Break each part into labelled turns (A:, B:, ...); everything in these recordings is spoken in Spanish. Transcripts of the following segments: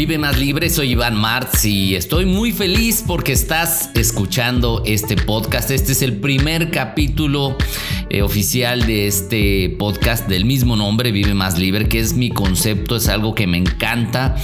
A: Vive más libre, soy Iván Martz y estoy muy feliz porque estás escuchando este podcast. Este es el primer capítulo eh, oficial de este podcast del mismo nombre, Vive más libre, que es mi concepto, es algo que me encanta,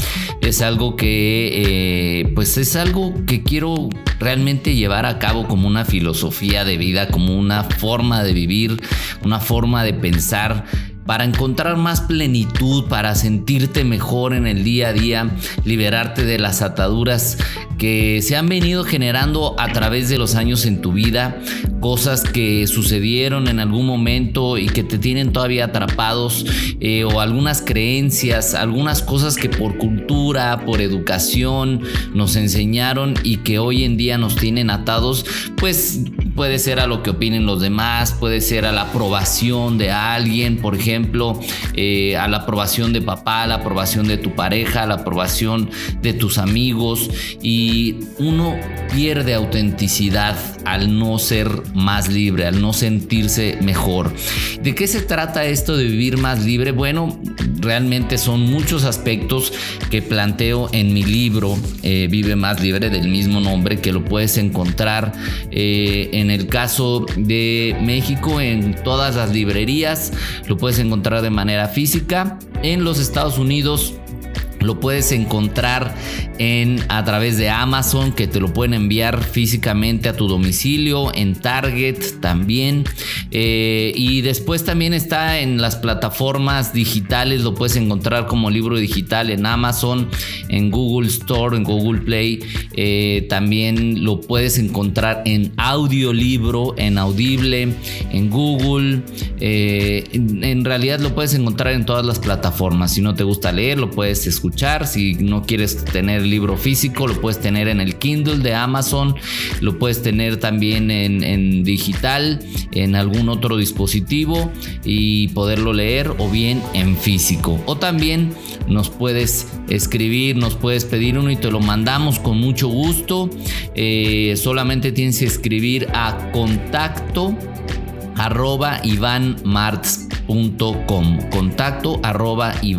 A: es algo que eh, pues es algo que quiero realmente llevar a cabo como una filosofía de vida, como una forma de vivir, una forma de pensar para encontrar más plenitud, para sentirte mejor en el día a día, liberarte de las ataduras que se han venido generando a través de los años en tu vida, cosas que sucedieron en algún momento y que te tienen todavía atrapados, eh, o algunas creencias, algunas cosas que por cultura, por educación nos enseñaron y que hoy en día nos tienen atados, pues puede ser a lo que opinen los demás, puede ser a la aprobación de alguien, por ejemplo, eh, a la aprobación de papá, a la aprobación de tu pareja, a la aprobación de tus amigos y uno pierde autenticidad al no ser más libre, al no sentirse mejor. ¿De qué se trata esto de vivir más libre? Bueno, realmente son muchos aspectos que planteo en mi libro eh, Vive más libre del mismo nombre que lo puedes encontrar eh, en el caso de México en todas las librerías, lo puedes encontrar de manera física. En los Estados Unidos lo puedes encontrar en a través de Amazon que te lo pueden enviar físicamente a tu domicilio, en Target también. Eh, y después también está en las plataformas digitales, lo puedes encontrar como libro digital en Amazon, en Google Store, en Google Play. Eh, también lo puedes encontrar en audiolibro, en Audible, en Google. Eh, en realidad lo puedes encontrar en todas las plataformas. Si no te gusta leer, lo puedes escuchar si no quieres tener libro físico, lo puedes tener en el Kindle de Amazon, lo puedes tener también en, digital, en algún otro dispositivo y poderlo leer o bien en físico. O también nos puedes escribir, nos puedes pedir uno y te lo mandamos con mucho gusto. Eh, solamente tienes que escribir a contacto arroba contacto arroba y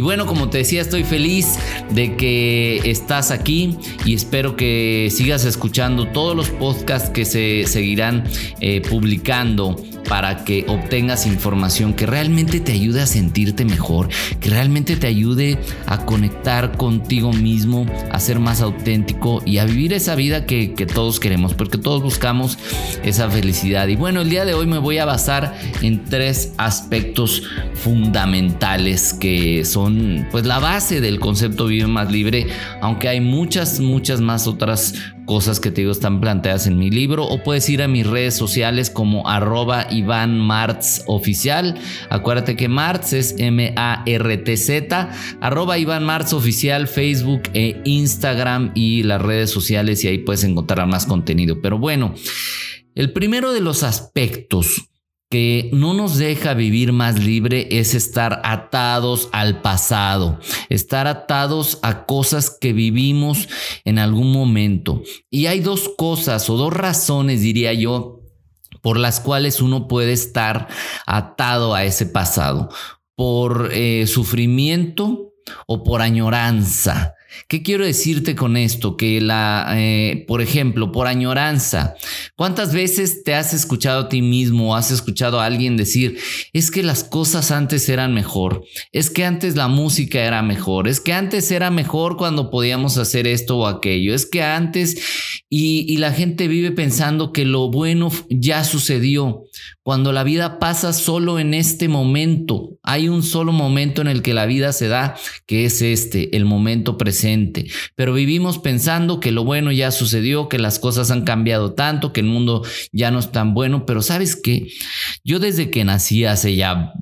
A: bueno como te decía estoy feliz de que estás aquí y espero que sigas escuchando todos los podcasts que se seguirán eh, publicando para que obtengas información que realmente te ayude a sentirte mejor, que realmente te ayude a conectar contigo mismo, a ser más auténtico y a vivir esa vida que, todos queremos, porque todos buscamos esa felicidad. Y bueno, el día de hoy me voy a basar en tres aspectos fundamentales que son pues la base del concepto Vive más libre, aunque hay muchas, muchas más otras cosas que te digo están planteadas en mi libro o puedes ir a mis redes sociales como arroba Iván Martz oficial. Acuérdate que Martz es M-A-R-T-Z, arroba Iván Martz oficial, Facebook e Instagram y las redes sociales y ahí puedes encontrar más contenido. Pero bueno, el primero de los aspectos que no nos deja vivir más libre es estar atados al pasado, estar atados a cosas que vivimos en algún momento. Y hay dos cosas o dos razones, diría yo, por las cuales uno puede estar atado a ese pasado, por eh, sufrimiento o por añoranza. ¿Qué quiero decirte con esto? Que la, eh, por ejemplo, por añoranza, ¿cuántas veces te has escuchado a ti mismo o has escuchado a alguien decir, es que las cosas antes eran mejor, es que antes la música era mejor, es que antes era mejor cuando podíamos hacer esto o aquello, es que antes y, y la gente vive pensando que lo bueno ya sucedió, cuando la vida pasa solo en este momento, hay un solo momento en el que la vida se da, que es este, el momento presente pero vivimos pensando que lo bueno ya sucedió, que las cosas han cambiado tanto, que el mundo ya no es tan bueno, pero sabes qué, yo desde que nací hace ya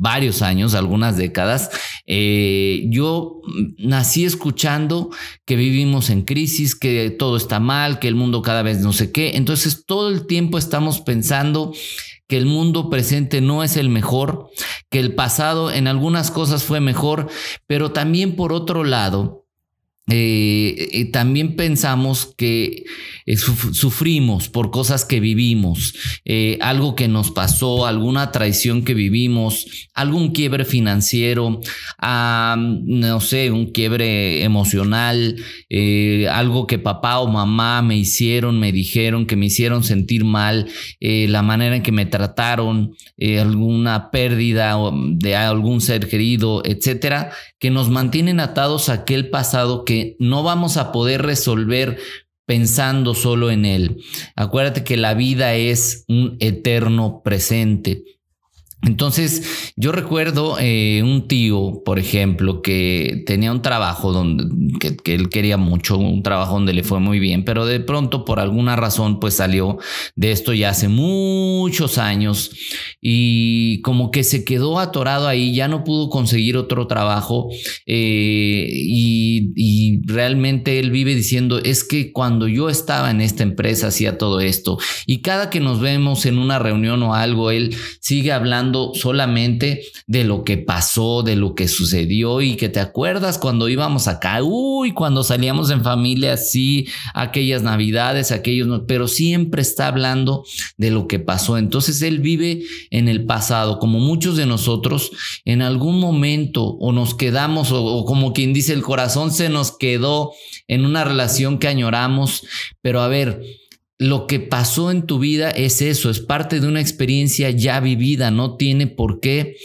A: varios años, algunas décadas, eh, yo nací escuchando que vivimos en crisis, que todo está mal, que el mundo cada vez no sé qué. Entonces todo el tiempo estamos pensando que el mundo presente no es el mejor, que el pasado en algunas cosas fue mejor, pero también por otro lado, eh, eh, también pensamos que eh, sufrimos por cosas que vivimos, algo que nos pasó, alguna traición que vivimos, algún quiebre financiero, no sé, un quiebre emocional, algo que papá o mamá me hicieron, me dijeron, que me hicieron sentir mal, la manera en que me trataron, alguna pérdida de algún ser querido, etcétera, que nos mantienen atados a aquel pasado que no vamos a poder resolver pensando solo en él. Acuérdate que la vida es un eterno presente. Entonces, yo recuerdo eh, un tío, por ejemplo, que tenía un trabajo donde que, él quería mucho, un trabajo donde le fue muy bien, pero de pronto por alguna razón pues salió de esto ya hace muchos años y como que se quedó atorado ahí, ya no pudo conseguir otro trabajo eh, y, y realmente él vive diciendo es que cuando yo estaba en esta empresa hacía todo esto y cada que nos vemos en una reunión o algo, él sigue hablando solamente de lo que pasó, de lo que sucedió y que te acuerdas cuando íbamos acá, uy, cuando salíamos en familia, sí, aquellas navidades, aquellos, pero siempre está hablando de lo que pasó. Entonces él vive en el pasado, como muchos de nosotros, en algún momento o nos quedamos, o, o como quien dice, el corazón se nos quedó en una relación que añoramos, pero a ver, lo que pasó en tu vida es eso, es parte de una experiencia ya vivida, no tiene por qué.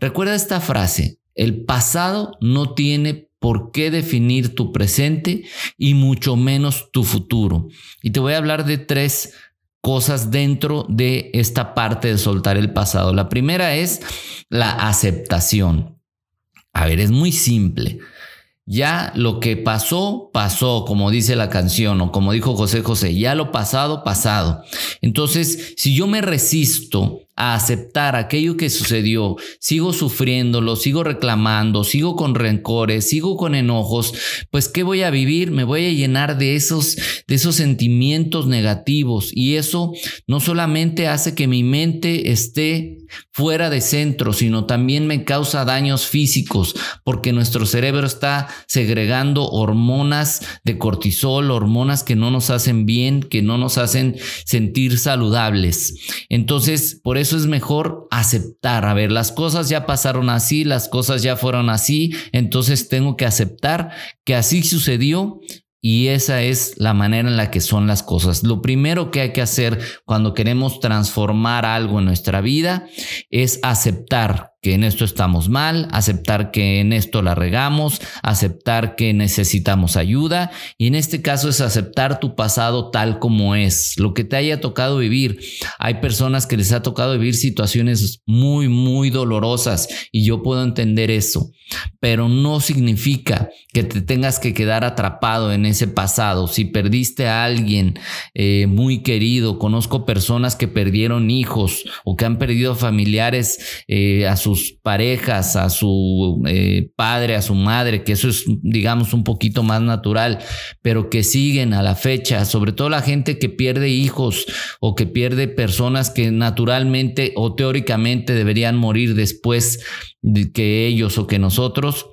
A: Recuerda esta frase, el pasado no tiene por qué definir tu presente y mucho menos tu futuro. Y te voy a hablar de tres cosas dentro de esta parte de soltar el pasado. La primera es la aceptación. A ver, es muy simple. Ya lo que pasó, pasó, como dice la canción o como dijo José José, ya lo pasado, pasado. Entonces, si yo me resisto a aceptar aquello que sucedió, sigo sufriéndolo, sigo reclamando, sigo con rencores, sigo con enojos, pues ¿qué voy a vivir? Me voy a llenar de esos de esos sentimientos negativos y eso no solamente hace que mi mente esté fuera de centro, sino también me causa daños físicos, porque nuestro cerebro está segregando hormonas de cortisol, hormonas que no nos hacen bien, que no nos hacen sentir saludables. Entonces, por eso es mejor aceptar, a ver, las cosas ya pasaron así, las cosas ya fueron así, entonces tengo que aceptar que así sucedió, y esa es la manera en la que son las cosas. Lo primero que hay que hacer cuando queremos transformar algo en nuestra vida es aceptar que en esto estamos mal, aceptar que en esto la regamos, aceptar que necesitamos ayuda y en este caso es aceptar tu pasado tal como es, lo que te haya tocado vivir. Hay personas que les ha tocado vivir situaciones muy, muy dolorosas y yo puedo entender eso, pero no significa que te tengas que quedar atrapado en ese pasado. Si perdiste a alguien eh, muy querido, conozco personas que perdieron hijos o que han perdido familiares eh, a sus parejas, a su eh, padre, a su madre, que eso es, digamos, un poquito más natural, pero que siguen a la fecha, sobre todo la gente que pierde hijos o que pierde personas que naturalmente o teóricamente deberían morir después de que ellos o que nosotros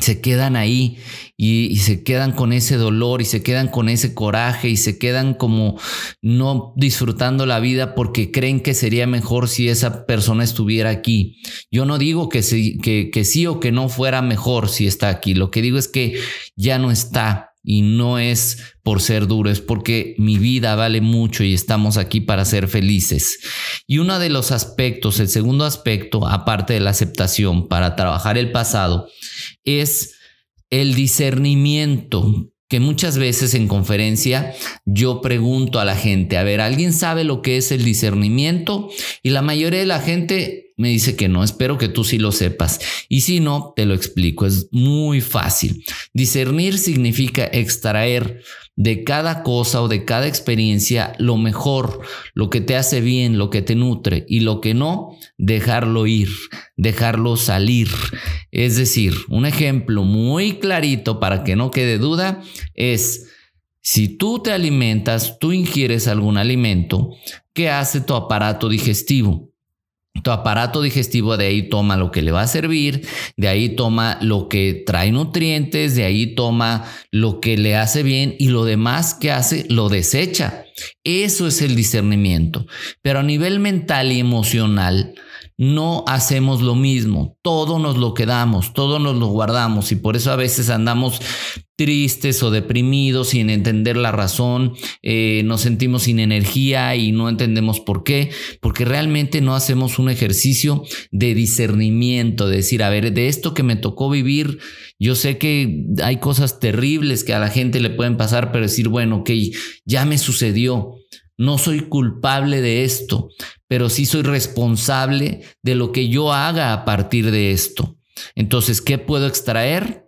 A: se quedan ahí y, se quedan con ese dolor y se quedan con ese coraje y se quedan como no disfrutando la vida porque creen que sería mejor si esa persona estuviera aquí. Yo no digo que sí, que, que sí o que no fuera mejor si está aquí. Lo que digo es que ya no está y no es por ser duro, es porque mi vida vale mucho y estamos aquí para ser felices. Y uno de los aspectos, el segundo aspecto, aparte de la aceptación para trabajar el pasado, es el discernimiento que muchas veces en conferencia yo pregunto a la gente, a ver, ¿alguien sabe lo que es el discernimiento? Y la mayoría de la gente me dice que no, espero que tú sí lo sepas. Y si no, te lo explico, es muy fácil. Discernir significa extraer de cada cosa o de cada experiencia lo mejor, lo que te hace bien, lo que te nutre y lo que no, dejarlo ir, dejarlo salir. Es decir, un ejemplo muy clarito para que no quede duda es si tú te alimentas, tú ingieres algún alimento, ¿qué hace tu aparato digestivo? Tu aparato digestivo de ahí toma lo que le va a servir, de ahí toma lo que trae nutrientes, de ahí toma lo que le hace bien y lo demás que hace lo desecha. Eso es el discernimiento. Pero a nivel mental y emocional, no hacemos lo mismo, todo nos lo quedamos, todo nos lo guardamos. Y por eso a veces andamos tristes o deprimidos sin entender la razón, eh, nos sentimos sin energía y no entendemos por qué, porque realmente no hacemos un ejercicio de discernimiento, de decir, a ver, de esto que me tocó vivir, yo sé que hay cosas terribles que a la gente le pueden pasar, pero decir, bueno, ok, ya me sucedió no soy culpable de esto, pero sí soy responsable de lo que yo haga a partir de esto. Entonces, ¿qué puedo extraer?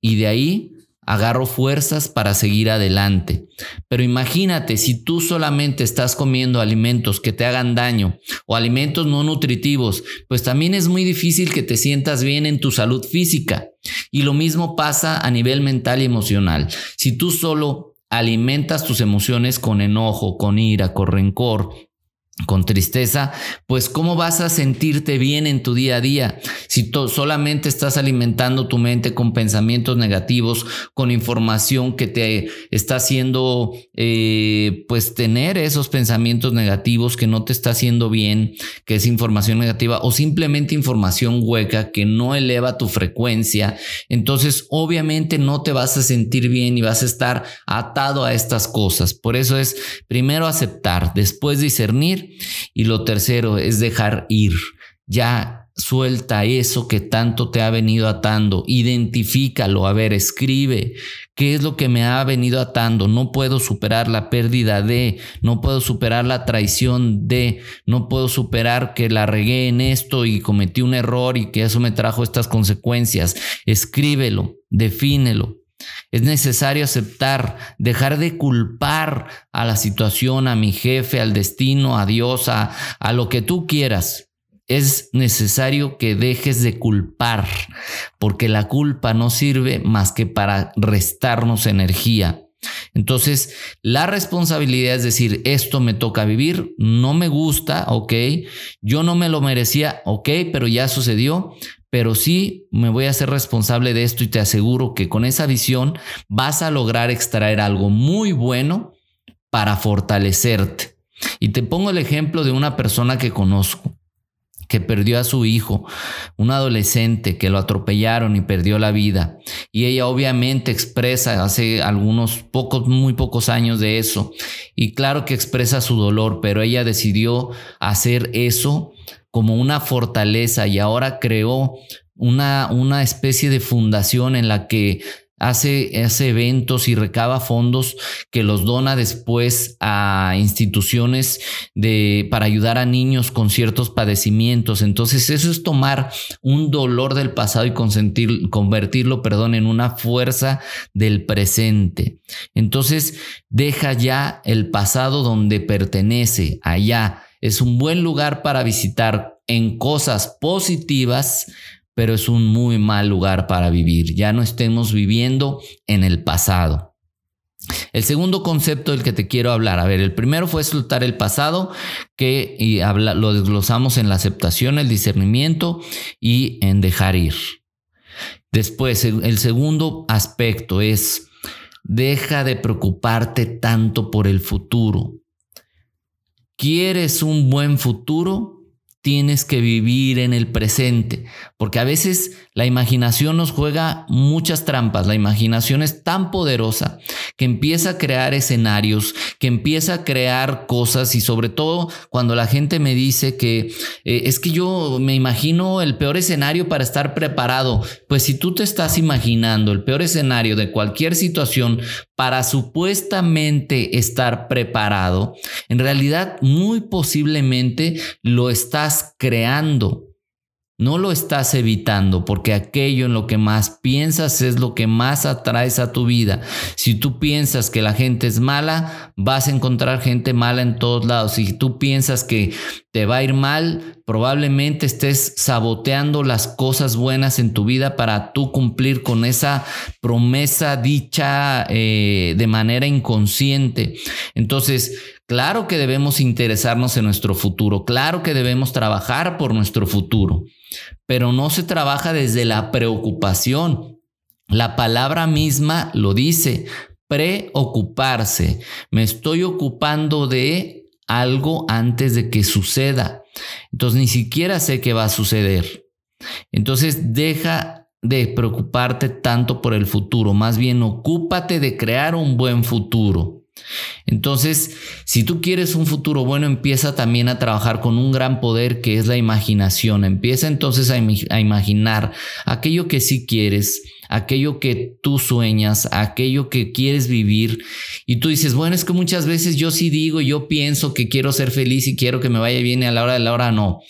A: Y de ahí agarro fuerzas para seguir adelante. Pero imagínate, si tú solamente estás comiendo alimentos que te hagan daño o alimentos no nutritivos, pues también es muy difícil que te sientas bien en tu salud física. Y lo mismo pasa a nivel mental y emocional. Si tú solo alimentas tus emociones con enojo, con ira, con rencor, con tristeza, pues cómo vas a sentirte bien en tu día a día si solamente estás alimentando tu mente con pensamientos negativos, con información que te está haciendo eh, pues tener esos pensamientos negativos que no te está haciendo bien, que es información negativa o simplemente información hueca que no eleva tu frecuencia, entonces obviamente no te vas a sentir bien y vas a estar atado a estas cosas. Por eso es primero aceptar, después discernir y lo tercero es dejar ir. Ya suelta eso que tanto te ha venido atando, identifícalo, a ver, escribe. Qué es lo que me ha venido atando, no puedo superar la pérdida de, no puedo superar la traición de, no puedo superar que la regué en esto y cometí un error y que eso me trajo estas consecuencias, escríbelo, defínelo, es necesario aceptar, dejar de culpar a la situación, a mi jefe, al destino, a Dios, a, lo que tú quieras. Es necesario que dejes de culpar, porque la culpa no sirve más que para restarnos energía. Entonces, la responsabilidad es decir, esto me toca vivir, no me gusta, ok, yo no me lo merecía, ok, pero ya sucedió, pero sí me voy a hacer responsable de esto y te aseguro que con esa visión vas a lograr extraer algo muy bueno para fortalecerte. Y te pongo el ejemplo de una persona que conozco que perdió a su hijo, un adolescente que lo atropellaron y perdió la vida. Y ella obviamente expresa hace algunos pocos, muy pocos años de eso. Y claro que expresa su dolor, pero ella decidió hacer eso como una fortaleza y ahora creó una, una especie de fundación en la que hace, eventos y recaba fondos que los dona después a instituciones de, para ayudar a niños con ciertos padecimientos. Entonces eso es tomar un dolor del pasado y convertirlo perdón, en una fuerza del presente. Entonces deja ya el pasado donde pertenece, allá es un buen lugar para visitar en cosas positivas, pero es un muy mal lugar para vivir. Ya no estemos viviendo en el pasado. El segundo concepto del que te quiero hablar, a ver, el primero fue soltar el pasado, que y lo desglosamos en la aceptación, el discernimiento y en dejar ir. Después, el segundo aspecto es, deja de preocuparte tanto por el futuro. ¿Quieres un buen futuro? Tienes que vivir en el presente, porque a veces la imaginación nos juega muchas trampas. La imaginación es tan poderosa que empieza a crear escenarios, que empieza a crear cosas y sobre todo cuando la gente me dice que eh, es que yo me imagino el peor escenario para estar preparado. Pues si tú te estás imaginando el peor escenario de cualquier situación para supuestamente estar preparado, en realidad muy posiblemente lo estás creando no lo estás evitando porque aquello en lo que más piensas es lo que más atraes a tu vida. Si tú piensas que la gente es mala, vas a encontrar gente mala en todos lados. Si tú piensas que te va a ir mal, probablemente estés saboteando las cosas buenas en tu vida para tú cumplir con esa promesa dicha eh, de manera inconsciente. Entonces, claro que debemos interesarnos en nuestro futuro, claro que debemos trabajar por nuestro futuro pero no se trabaja desde la preocupación. La palabra misma lo dice, preocuparse. Me estoy ocupando de algo antes de que suceda. Entonces ni siquiera sé qué va a suceder. Entonces deja de preocuparte tanto por el futuro, más bien ocúpate de crear un buen futuro. Entonces, si tú quieres un futuro bueno, empieza también a trabajar con un gran poder que es la imaginación. Empieza entonces a, imaginar aquello que sí quieres, aquello que tú sueñas, aquello que quieres vivir. Y tú dices, bueno, es que muchas veces yo sí digo, yo pienso que quiero ser feliz y quiero que me vaya bien y a la hora de la hora no.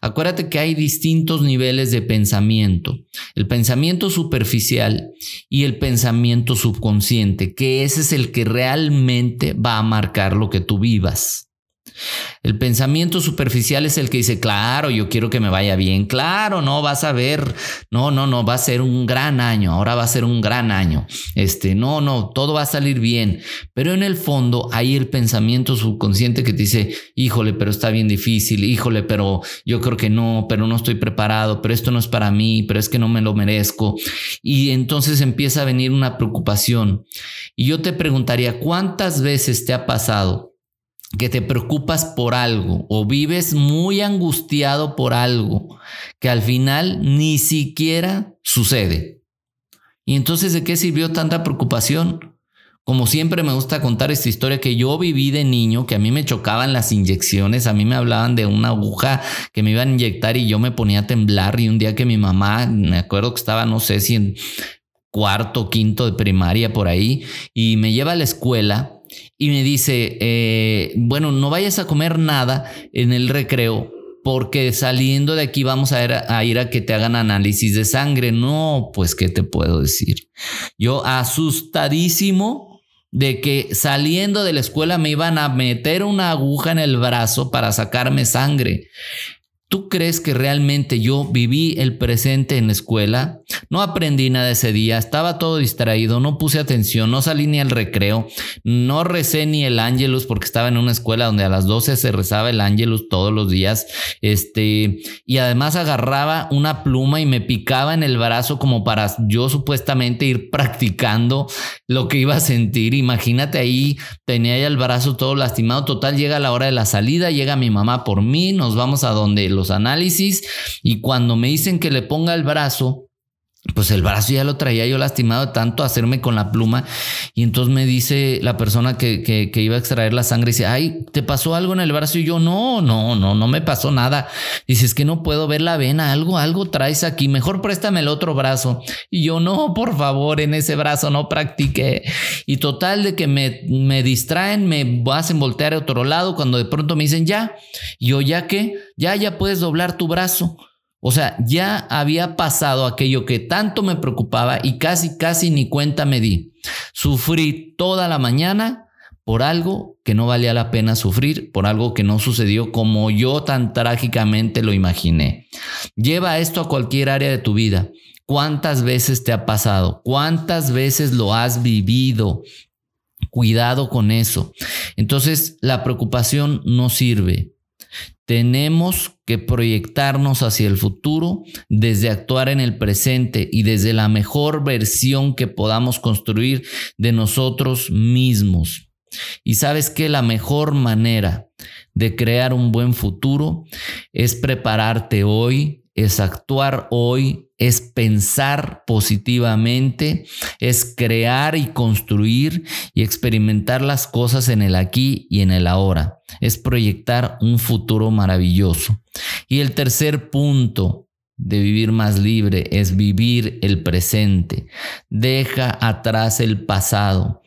A: Acuérdate que hay distintos niveles de pensamiento. El pensamiento superficial y el pensamiento subconsciente, que ese es el que realmente va a marcar lo que tú vivas. El pensamiento superficial es el que dice, claro, yo quiero que me vaya bien, claro, no, vas a ver, no, no, no, va a ser un gran año, ahora va a ser un gran año, este, no, no, todo va a salir bien, pero en el fondo hay el pensamiento subconsciente que te dice, híjole, pero está bien difícil, híjole, pero yo creo que no, pero no estoy preparado, pero esto no es para mí, pero es que no me lo merezco, y entonces empieza a venir una preocupación. Y yo te preguntaría, ¿cuántas veces te ha pasado? Que te preocupas por algo o vives muy angustiado por algo que al final ni siquiera sucede. Y entonces, ¿de qué sirvió tanta preocupación? Como siempre me gusta contar esta historia que yo viví de niño, que a mí me chocaban las inyecciones, a mí me hablaban de una aguja que me iban a inyectar y yo me ponía a temblar y un día que mi mamá, me acuerdo que estaba, no sé si en cuarto, quinto de primaria por ahí, y me lleva a la escuela y me dice, eh, bueno, no vayas a comer nada en el recreo porque saliendo de aquí vamos a ir, a ir, a que te hagan análisis de sangre. No, pues, ¿qué te puedo decir? Yo asustadísimo de que saliendo de la escuela me iban a meter una aguja en el brazo para sacarme sangre. ¿Tú crees que realmente yo viví el presente en la escuela? No aprendí nada ese día, estaba todo distraído, no puse atención, no salí ni al recreo, no recé ni el ángelus porque estaba en una escuela donde a las 12 se rezaba el ángelus todos los días. Este, y además agarraba una pluma y me picaba en el brazo como para yo supuestamente ir practicando lo que iba a sentir. Imagínate ahí, tenía ya el brazo todo lastimado. Total, llega la hora de la salida, llega mi mamá por mí, nos vamos a donde los análisis y cuando me dicen que le ponga el brazo, pues el brazo ya lo traía yo lastimado tanto hacerme con la pluma. Y entonces me dice la persona que, que, iba a extraer la sangre, dice, ay, ¿te pasó algo en el brazo? Y yo, no, no, no, no me pasó nada. Dice, es que no puedo ver la vena, algo, algo traes aquí, mejor préstame el otro brazo. Y yo, no, por favor, en ese brazo no practiqué. Y total de que me, me distraen, me hacen voltear a otro lado cuando de pronto me dicen, ya, y yo, ya que, ya, ya puedes doblar tu brazo. O sea, ya había pasado aquello que tanto me preocupaba y casi, casi ni cuenta me di. Sufrí toda la mañana por algo que no valía la pena sufrir, por algo que no sucedió como yo tan trágicamente lo imaginé. Lleva esto a cualquier área de tu vida. ¿Cuántas veces te ha pasado? ¿Cuántas veces lo has vivido? Cuidado con eso. Entonces, la preocupación no sirve. Tenemos que proyectarnos hacia el futuro desde actuar en el presente y desde la mejor versión que podamos construir de nosotros mismos. Y sabes que la mejor manera de crear un buen futuro es prepararte hoy, es actuar hoy, es pensar positivamente, es crear y construir y experimentar las cosas en el aquí y en el ahora, es proyectar un futuro maravilloso. Y el tercer punto de vivir más libre es vivir el presente. Deja atrás el pasado.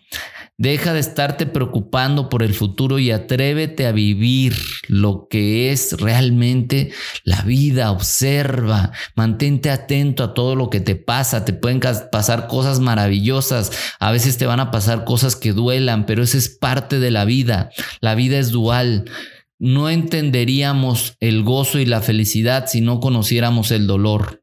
A: Deja de estarte preocupando por el futuro y atrévete a vivir lo que es realmente la vida. Observa, mantente atento a todo lo que te pasa. Te pueden pasar cosas maravillosas. A veces te van a pasar cosas que duelan, pero eso es parte de la vida. La vida es dual. No entenderíamos el gozo y la felicidad si no conociéramos el dolor.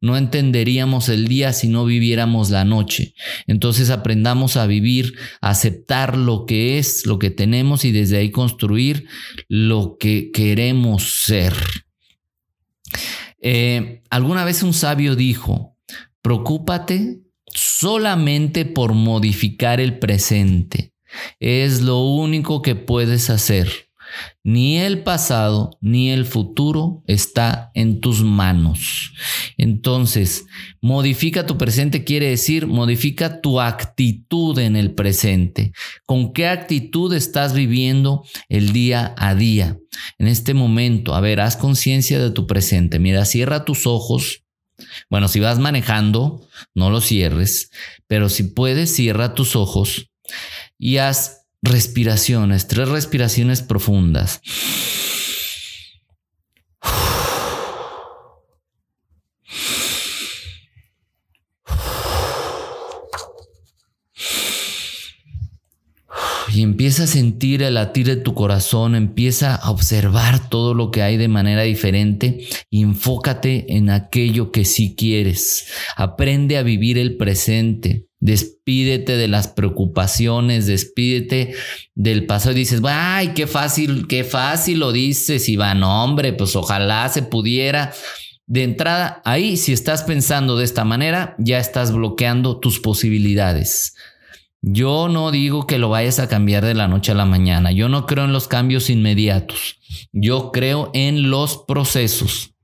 A: No entenderíamos el día si no viviéramos la noche. Entonces aprendamos a vivir, a aceptar lo que es, lo que tenemos y desde ahí construir lo que queremos ser. Eh, alguna vez un sabio dijo, preocúpate solamente por modificar el presente. Es lo único que puedes hacer. Ni el pasado ni el futuro está en tus manos. Entonces, modifica tu presente quiere decir modifica tu actitud en el presente. ¿Con qué actitud estás viviendo el día a día? En este momento, a ver, haz conciencia de tu presente. Mira, cierra tus ojos. Bueno, si vas manejando, no lo cierres, pero si puedes, cierra tus ojos y haz respiraciones, tres respiraciones profundas. Y empieza a sentir el latir de tu corazón, empieza a observar todo lo que hay de manera diferente y enfócate en aquello que sí quieres. Aprende a vivir el presente. Despídete de las preocupaciones, despídete del pasado y dices, ay, qué fácil, qué fácil lo dices, Iván, hombre, pues ojalá se pudiera. De entrada, ahí si estás pensando de esta manera, ya estás bloqueando tus posibilidades. Yo no digo que lo vayas a cambiar de la noche a la mañana. Yo no creo en los cambios inmediatos. Yo creo en los procesos.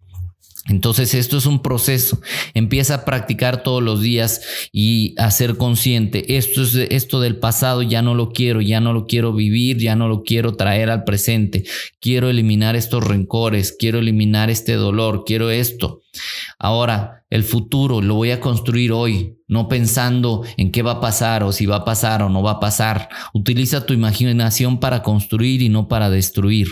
A: Entonces esto es un proceso. Empieza a practicar todos los días y a ser consciente. Esto es esto del pasado ya no lo quiero, ya no lo quiero vivir, ya no lo quiero traer al presente. Quiero eliminar estos rencores, quiero eliminar este dolor, quiero esto. Ahora, el futuro lo voy a construir hoy, no pensando en qué va a pasar o si va a pasar o no va a pasar. Utiliza tu imaginación para construir y no para destruir.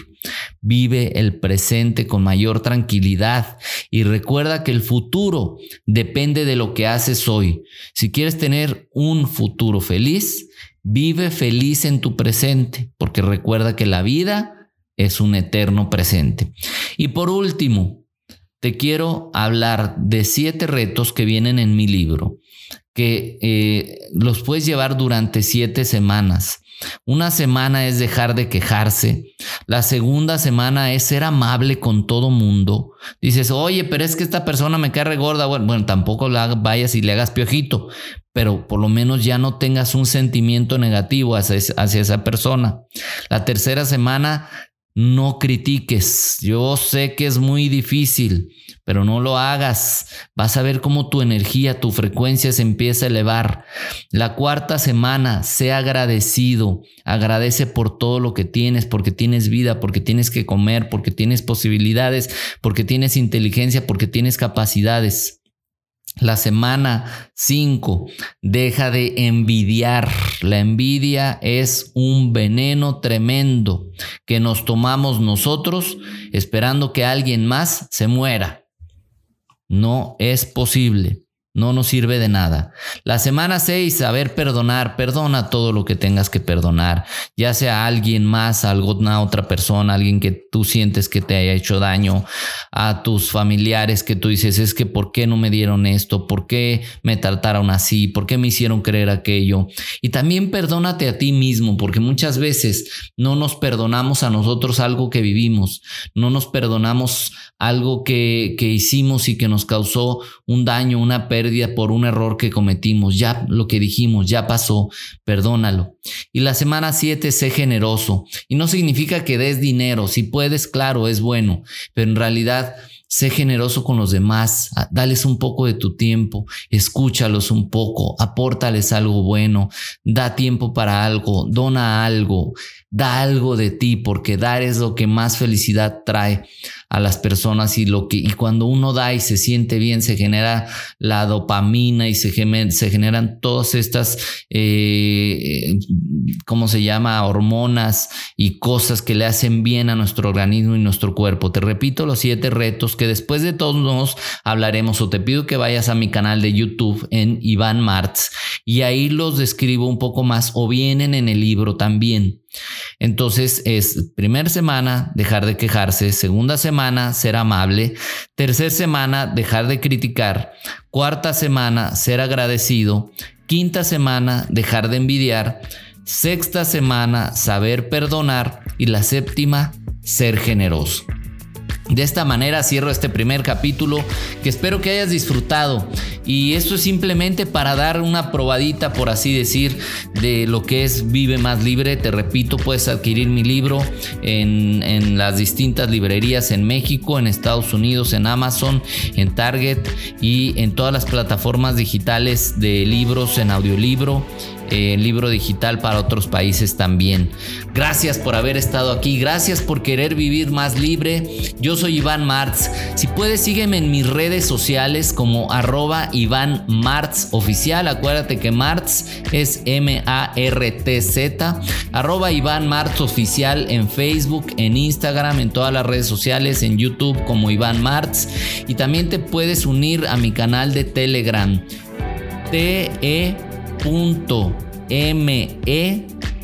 A: Vive el presente con mayor tranquilidad y recuerda que el futuro depende de lo que haces hoy. Si quieres tener un futuro feliz, vive feliz en tu presente, porque recuerda que la vida es un eterno presente. Y por último, te quiero hablar de siete retos que vienen en mi libro, que eh, los puedes llevar durante siete semanas. Una semana es dejar de quejarse. La segunda semana es ser amable con todo mundo. Dices, oye, pero es que esta persona me cae regorda. Bueno, bueno, tampoco la vayas y le hagas piojito, pero por lo menos ya no tengas un sentimiento negativo hacia, hacia esa persona. La tercera semana no critiques. Yo sé que es muy difícil, pero no lo hagas. Vas a ver cómo tu energía, tu frecuencia se empieza a elevar. La cuarta semana, sé agradecido. Agradece por todo lo que tienes, porque tienes vida, porque tienes que comer, porque tienes posibilidades, porque tienes inteligencia, porque tienes capacidades. La semana 5, deja de envidiar. La envidia es un veneno tremendo que nos tomamos nosotros esperando que alguien más se muera. No es posible. No nos sirve de nada. La semana 6, saber perdonar. Perdona todo lo que tengas que perdonar. Ya sea alguien más, alguna otra persona, alguien que tú sientes que te haya hecho daño, a tus familiares que tú dices, es que ¿por qué no me dieron esto? ¿Por qué me trataron así? ¿Por qué me hicieron creer aquello? Y también perdónate a ti mismo, porque muchas veces no nos perdonamos a nosotros algo que vivimos. No nos perdonamos algo que, que hicimos y que nos causó un daño, una pérdida por un error que cometimos, ya lo que dijimos, ya pasó, perdónalo. Y la semana 7, sé generoso. Y no significa que des dinero, si puedes, claro, es bueno, pero en realidad Sé generoso con los demás, dales un poco de tu tiempo, escúchalos un poco, apórtales algo bueno, da tiempo para algo, dona algo, da algo de ti, porque dar es lo que más felicidad trae. a las personas y lo que y cuando uno da y se siente bien se genera la dopamina y se, se generan todas estas eh, ¿cómo se llama? hormonas y cosas que le hacen bien a nuestro organismo y nuestro cuerpo. Te repito los siete retos que después de todos nos hablaremos o te pido que vayas a mi canal de YouTube en Iván Martz y ahí los describo un poco más o vienen en el libro también. Entonces es primer semana dejar de quejarse, segunda semana ser amable, tercera semana dejar de criticar, cuarta semana ser agradecido, quinta semana dejar de envidiar, sexta semana saber perdonar y la séptima ser generoso. De esta manera cierro este primer capítulo que espero que hayas disfrutado y esto es simplemente para dar una probadita por así decir de lo que es Vive más libre. Te repito, puedes adquirir mi libro en, en las distintas librerías en México, en Estados Unidos, en Amazon, en Target y en todas las plataformas digitales de libros en audiolibro eh, libro digital para otros países también. Gracias por haber estado aquí, gracias por querer vivir más libre. Yo soy Iván Martz. Si puedes, sígueme en mis redes sociales como arroba Iván Martz oficial. Acuérdate que Martz es M-A-R-T-Z. Arroba Iván Martz oficial en Facebook, en Instagram, en todas las redes sociales, en YouTube como Iván Martz. Y también te puedes unir a mi canal de Telegram. T-E me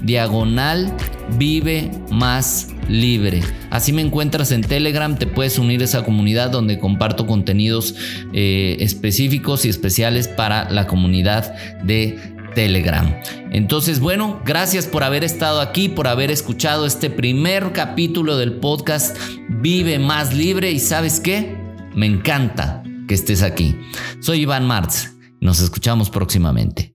A: diagonal vive más libre. Así me encuentras en Telegram, te puedes unir a esa comunidad donde comparto contenidos eh, específicos y especiales para la comunidad de Telegram. Entonces, bueno, gracias por haber estado aquí, por haber escuchado este primer capítulo del podcast Vive más libre y sabes qué, me encanta que estés aquí. Soy Iván Martz, nos escuchamos próximamente.